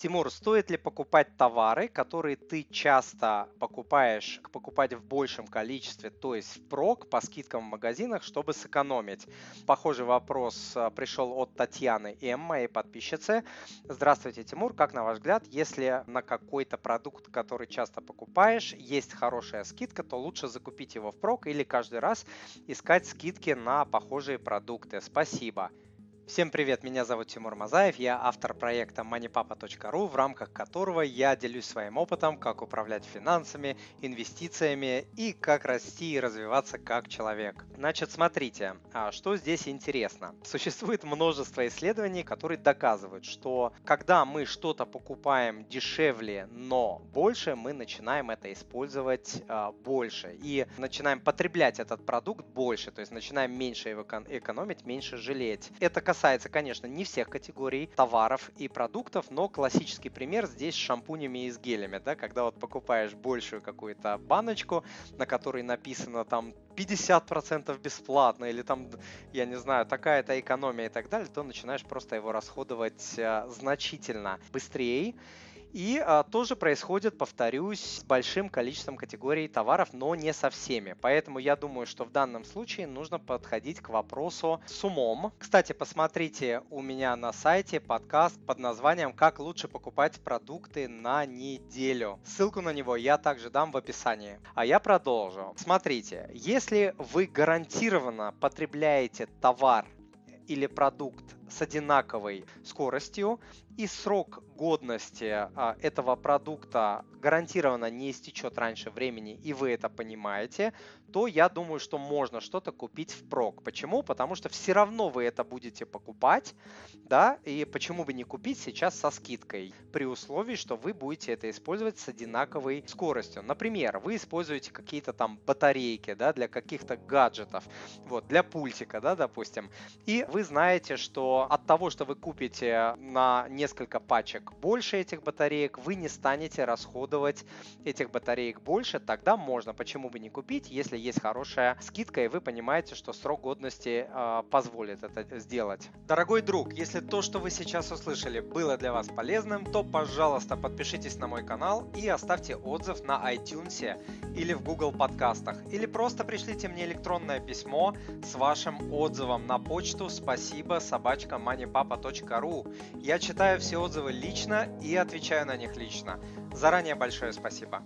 Тимур, стоит ли покупать товары, которые ты часто покупаешь, покупать в большем количестве, то есть впрок по скидкам в магазинах, чтобы сэкономить? Похожий вопрос а, пришел от Татьяны М, моей подписчицы. Здравствуйте, Тимур. Как на ваш взгляд, если на какой-то продукт, который часто покупаешь, есть хорошая скидка, то лучше закупить его впрок или каждый раз искать скидки на похожие продукты? Спасибо. Всем привет, меня зовут Тимур Мазаев, я автор проекта moneypapa.ru, в рамках которого я делюсь своим опытом, как управлять финансами, инвестициями и как расти и развиваться как человек. Значит, смотрите, а что здесь интересно. Существует множество исследований, которые доказывают, что когда мы что-то покупаем дешевле, но больше, мы начинаем это использовать а, больше и начинаем потреблять этот продукт больше, то есть начинаем меньше его экономить, меньше жалеть. Это касается касается, конечно, не всех категорий товаров и продуктов, но классический пример здесь с шампунями и с гелями, да, когда вот покупаешь большую какую-то баночку, на которой написано там 50% бесплатно или там, я не знаю, такая-то экономия и так далее, то начинаешь просто его расходовать а, значительно быстрее. И а, тоже происходит, повторюсь, с большим количеством категорий товаров, но не со всеми. Поэтому я думаю, что в данном случае нужно подходить к вопросу с умом. Кстати, посмотрите у меня на сайте подкаст под названием «Как лучше покупать продукты на неделю». Ссылку на него я также дам в описании. А я продолжу. Смотрите, если вы гарантированно потребляете товар или продукт с одинаковой скоростью, и срок годности а, этого продукта гарантированно не истечет раньше времени, и вы это понимаете, то я думаю, что можно что-то купить впрок. Почему? Потому что все равно вы это будете покупать, да, и почему бы не купить сейчас со скидкой, при условии, что вы будете это использовать с одинаковой скоростью. Например, вы используете какие-то там батарейки, да, для каких-то гаджетов, вот, для пультика, да, допустим, и вы знаете, что от того, что вы купите на несколько пачек больше этих батареек, вы не станете расходовать этих батареек больше, тогда можно, почему бы не купить, если есть хорошая скидка, и вы понимаете, что срок годности э, позволит это сделать. Дорогой друг, если то, что вы сейчас услышали, было для вас полезным, то, пожалуйста, подпишитесь на мой канал и оставьте отзыв на iTunes или в Google подкастах, или просто пришлите мне электронное письмо с вашим отзывом на почту спасибо собачка moneypapa.ru. Я читаю все отзывы лично и отвечаю на них лично. Заранее большое спасибо.